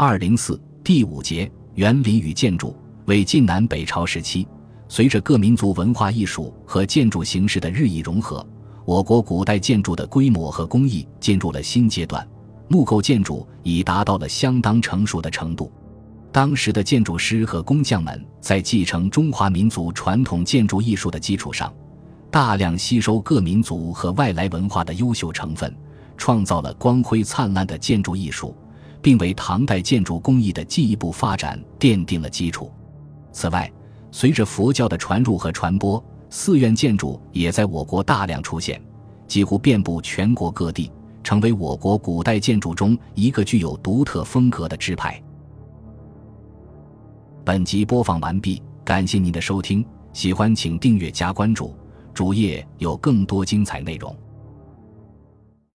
二零四第五节园林与建筑为晋南北朝时期，随着各民族文化艺术和建筑形式的日益融合，我国古代建筑的规模和工艺进入了新阶段，木构建筑已达到了相当成熟的程度。当时的建筑师和工匠们在继承中华民族传统建筑艺术的基础上，大量吸收各民族和外来文化的优秀成分，创造了光辉灿烂的建筑艺术。并为唐代建筑工艺的进一步发展奠定了基础。此外，随着佛教的传入和传播，寺院建筑也在我国大量出现，几乎遍布全国各地，成为我国古代建筑中一个具有独特风格的支派。本集播放完毕，感谢您的收听，喜欢请订阅加关注，主页有更多精彩内容。